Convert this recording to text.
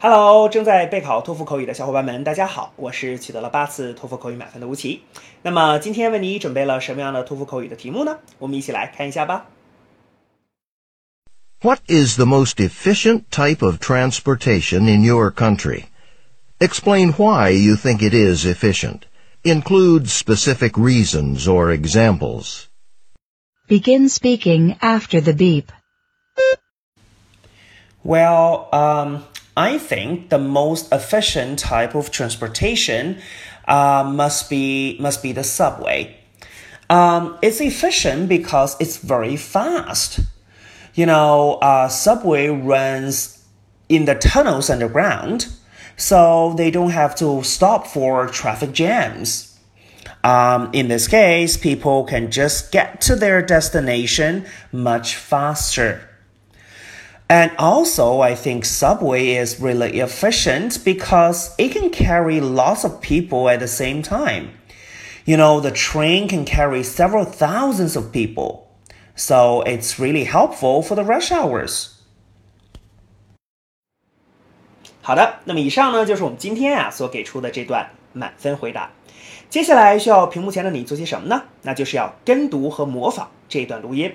Hello，正在备考托福口语的小伙伴们，大家好，我是取得了八次托福口语满分的吴奇。那么今天为你准备了什么样的托福口语的题目呢？我们一起来看一下吧。What is the most efficient type of transportation in your country? Explain why you think it is efficient. Include specific reasons or examples. Begin speaking after the beep. Well, um, I think the most efficient type of transportation uh, must be must be the subway. Um, it's efficient because it's very fast. You know, uh, subway runs in the tunnels underground, so they don't have to stop for traffic jams. Um, in this case, people can just get to their destination much faster. And also, I think Subway is really efficient because it can carry lots of people at the same time. You know, the train can carry several thousands of people. So it's really helpful for the rush hours. 好的，那么以上呢就是我们今天啊所给出的这段满分回答。接下来需要屏幕前的你做些什么呢？那就是要跟读和模仿这段录音。